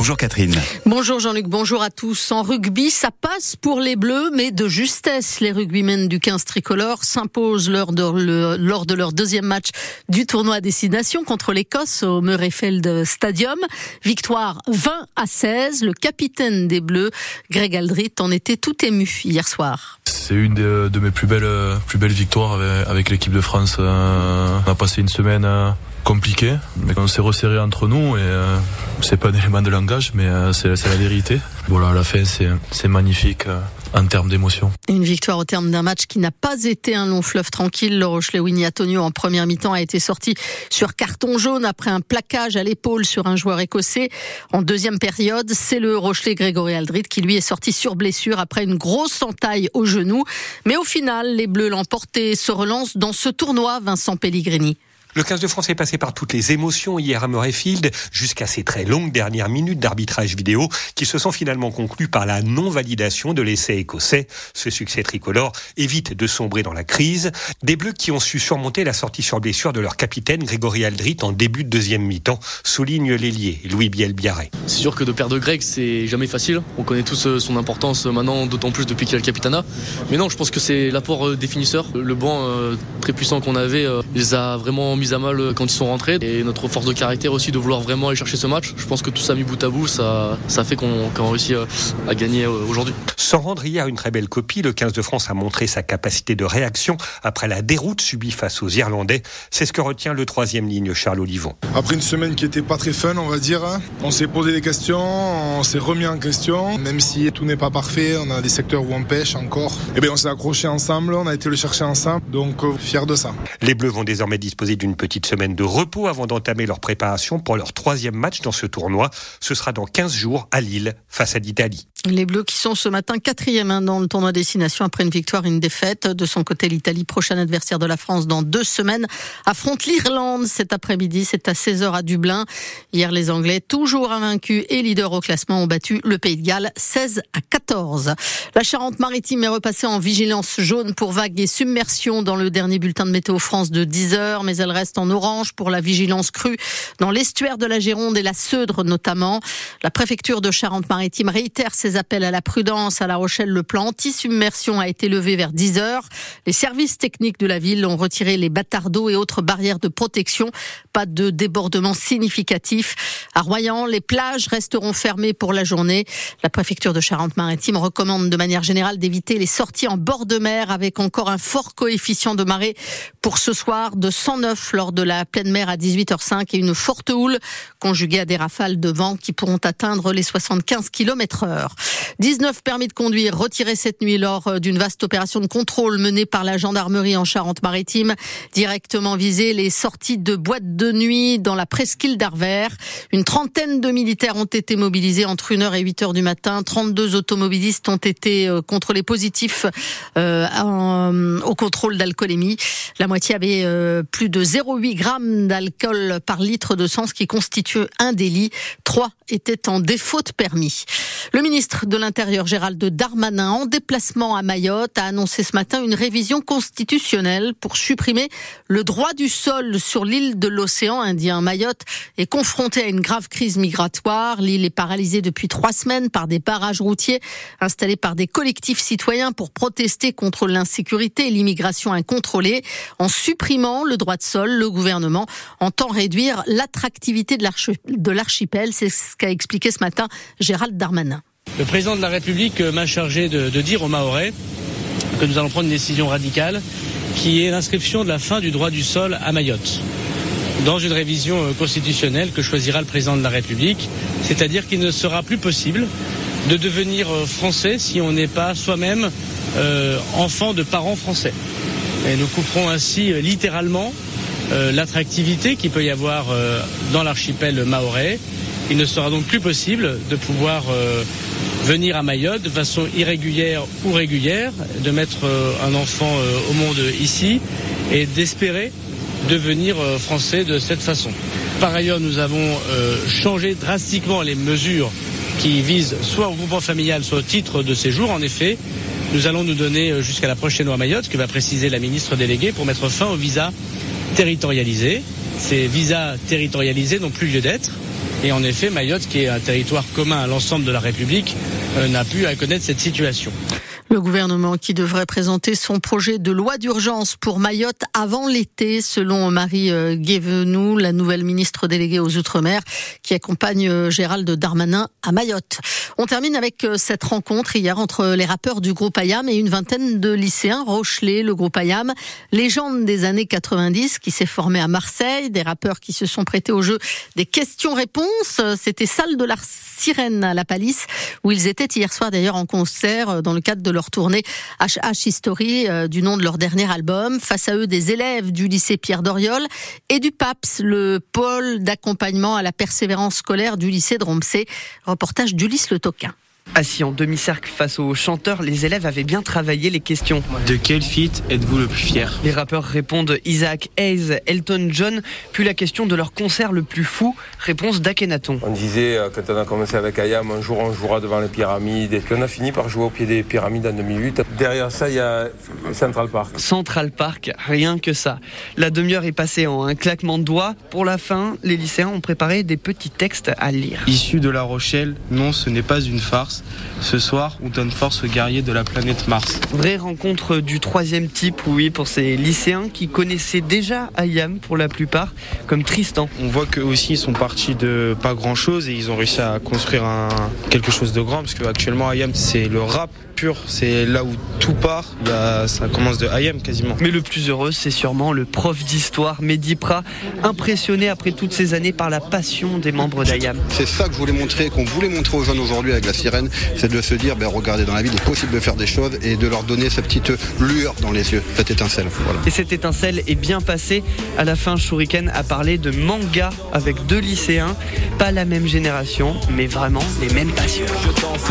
Bonjour Catherine. Bonjour Jean-Luc, bonjour à tous. En rugby, ça passe pour les Bleus, mais de justesse. Les rugbymen du 15 tricolore s'imposent lors de, lors de leur deuxième match du tournoi à destination contre l'Écosse au Murrayfield Stadium. Victoire 20 à 16. Le capitaine des Bleus, Greg Aldrit, en était tout ému hier soir. C'est une de, mes plus belles, plus belles victoires avec, l'équipe de France. Euh, on a passé une semaine euh, compliqué, mais on s'est resserré entre nous et euh, c'est pas un élément de langage, mais euh, c'est la vérité. Voilà, la fin, c'est magnifique. Euh, en termes d'émotion. Une victoire au terme d'un match qui n'a pas été un long fleuve tranquille. Le Rochelet Antonio en première mi-temps a été sorti sur carton jaune après un plaquage à l'épaule sur un joueur écossais. En deuxième période, c'est le Rochelet Grégory Aldrit qui lui est sorti sur blessure après une grosse entaille au genou. Mais au final, les Bleus l'emporté se relancent dans ce tournoi, Vincent Pellegrini. Le 15 de France est passé par toutes les émotions hier à Murrayfield, jusqu'à ces très longues dernières minutes d'arbitrage vidéo qui se sont finalement conclues par la non-validation de l'essai écossais. Ce succès tricolore évite de sombrer dans la crise. Des Bleus qui ont su surmonter la sortie sur blessure de leur capitaine Grégory Aldrit en début de deuxième mi-temps, souligne l'ailier Louis Biel-Biarré. C'est sûr que de perdre Greg, c'est jamais facile. On connaît tous euh, son importance maintenant, d'autant plus depuis qu'il a le capitana. Mais non, je pense que c'est l'apport euh, définisseur. Le banc euh, très puissant qu'on avait, les a vraiment mis à mal euh, quand ils sont rentrés. Et notre force de caractère aussi de vouloir vraiment aller chercher ce match. Je pense que tout ça mis bout à bout, ça, ça fait qu'on qu réussit euh, à gagner euh, aujourd'hui. Sans rendre hier une très belle copie, le 15 de France a montré sa capacité de réaction après la déroute subie face aux Irlandais. C'est ce que retient le troisième ligne, Charles Olivon. Après une semaine qui était pas très fun, on va dire, hein, on s'est posé des questions, on s'est remis en question. Même si tout n'est pas parfait, on a des secteurs où on pêche encore. Et eh bien on s'est accroché ensemble, on a été le chercher ensemble, donc fier de ça. Les Bleus vont désormais disposer d'une petite semaine de repos avant d'entamer leur préparation pour leur troisième match dans ce tournoi. Ce sera dans 15 jours à Lille face à l'Italie. Les Bleus qui sont ce matin quatrième hein, dans le tournoi destination après une victoire et une défaite. De son côté, l'Italie, prochain adversaire de la France dans deux semaines, affronte l'Irlande cet après-midi. C'est à 16h à Dublin. Hier, les Anglais, toujours invaincus et leaders au classement, ont battu le Pays de Galles 16 à 14. La Charente-Maritime est repassée en vigilance jaune pour vagues et submersion dans le dernier bulletin de météo France de 10h, mais elle reste en orange pour la vigilance crue dans l'estuaire de la Gironde et la Seudre notamment. La préfecture de Charente-Maritime réitère appels à la prudence. À La Rochelle, le plan anti-submersion a été levé vers 10 heures. Les services techniques de la ville ont retiré les bâtards d'eau et autres barrières de protection. Pas de débordement significatif. À Royan, les plages resteront fermées pour la journée. La préfecture de Charente-Maritime recommande de manière générale d'éviter les sorties en bord de mer avec encore un fort coefficient de marée pour ce soir de 109 lors de la pleine mer à 18h05 et une forte houle conjuguée à des rafales de vent qui pourront atteindre les 75 km heure. 19 permis de conduire retirés cette nuit lors euh, d'une vaste opération de contrôle menée par la gendarmerie en Charente-Maritime. Directement visées les sorties de boîtes de nuit dans la presqu'île d'Arvers. Une trentaine de militaires ont été mobilisés entre 1h et 8h du matin. 32 automobilistes ont été euh, contrôlés positifs euh, au contrôle d'alcoolémie. La moitié avait plus de 0,8 grammes d'alcool par litre de sang, ce qui constitue un délit. Trois étaient en défaut de permis. Le ministre de l'Intérieur Gérald Darmanin, en déplacement à Mayotte, a annoncé ce matin une révision constitutionnelle pour supprimer le droit du sol sur l'île de l'océan Indien. Mayotte est confrontée à une grave crise migratoire. L'île est paralysée depuis trois semaines par des barrages routiers installés par des collectifs citoyens pour protester contre l'insécurité et l'immigration incontrôlée. En supprimant le droit de sol, le gouvernement entend réduire l'attractivité de l'archipel. C'est ce qu'a expliqué ce matin Gérald Darmanin. Le président de la République m'a chargé de, dire aux Mahorais que nous allons prendre une décision radicale qui est l'inscription de la fin du droit du sol à Mayotte dans une révision euh, constitutionnelle que choisira le président de la République, c'est-à-dire qu'il ne sera plus possible de devenir euh, français si on n'est pas soi-même euh, enfant de parents français. Et nous couperons ainsi littéralement l'attractivité qu'il peut y avoir dans l'archipel maorais. Il ne sera donc plus possible de pouvoir venir à Mayotte de façon irrégulière ou régulière, de mettre euh, un enfant euh, au monde ici et d'espérer devenir euh, français de cette façon. Par ailleurs, nous avons changé drastiquement les mesures qui visent soit au groupement familial, soit au titre de séjour. En effet, nous allons nous donner jusqu'à la prochaine loi Mayotte, que va préciser la ministre déléguée, pour mettre fin aux visas territorialisés. Ces visas territorialisés n'ont plus lieu d'être Et en effet, Mayotte, qui est un territoire commun à l'ensemble de la République, euh, n'a pu à connaître cette situation. Le gouvernement qui devrait présenter son projet de loi d'urgence pour Mayotte avant l'été, selon Marie euh, Guévenoux, la nouvelle ministre déléguée aux Outre-mer, qui accompagne euh, Gérald Darmanin à Mayotte. On termine avec euh, cette rencontre hier entre les rappeurs du groupe Ayam et une vingtaine de lycéens. Rochelet, le groupe Ayam, légende des années 90, qui s'est formé à Marseille, des rappeurs qui se sont prêtés au jeu des questions-réponses. C'était salle de la Sirène à la Palisse, où ils étaient hier soir d'ailleurs en concert dans le cadre de leur leur tournée HH History euh, du nom de leur dernier album. Face à eux, des élèves du lycée Pierre Doriol et du PAPS, le pôle d'accompagnement à la persévérance scolaire du lycée de. Reportage d'Ulysse Le Toquin. Assis en demi-cercle face aux chanteurs, les élèves avaient bien travaillé les questions. De quel feat êtes-vous le plus fier? Les rappeurs répondent Isaac Hayes, Elton John, puis la question de leur concert le plus fou, réponse d'Akenaton. On disait, euh, quand on a commencé avec Ayam, un jour on jouera devant les pyramides, et puis on a fini par jouer au pied des pyramides en 2008. Derrière ça, il y a Central Park. Central Park, rien que ça. La demi-heure est passée en un claquement de doigts. Pour la fin, les lycéens ont préparé des petits textes à lire. Issu de La Rochelle, non, ce n'est pas une farce. Ce soir, on donne force aux guerriers de la planète Mars. Vraie rencontre du troisième type, oui, pour ces lycéens qui connaissaient déjà Ayam pour la plupart, comme Tristan. On voit qu'eux aussi sont partis de pas grand chose et ils ont réussi à construire un, quelque chose de grand parce qu'actuellement Ayam c'est le rap pur, c'est là où tout part, ça commence de Ayam quasiment. Mais le plus heureux c'est sûrement le prof d'histoire, Mehdi Pra, impressionné après toutes ces années par la passion des membres d'Ayam. C'est ça que je voulais montrer, qu'on voulait montrer aux jeunes aujourd'hui avec la sirène, c'est de se dire, ben, regardez, dans la vie, il est possible de faire des choses et de leur donner cette petite lueur dans les yeux, cette étincelle. Et cette étincelle est bien passée. À la fin, Shuriken a parlé de manga avec deux lycéens, pas la même génération, mais vraiment les mêmes passions. Je danse.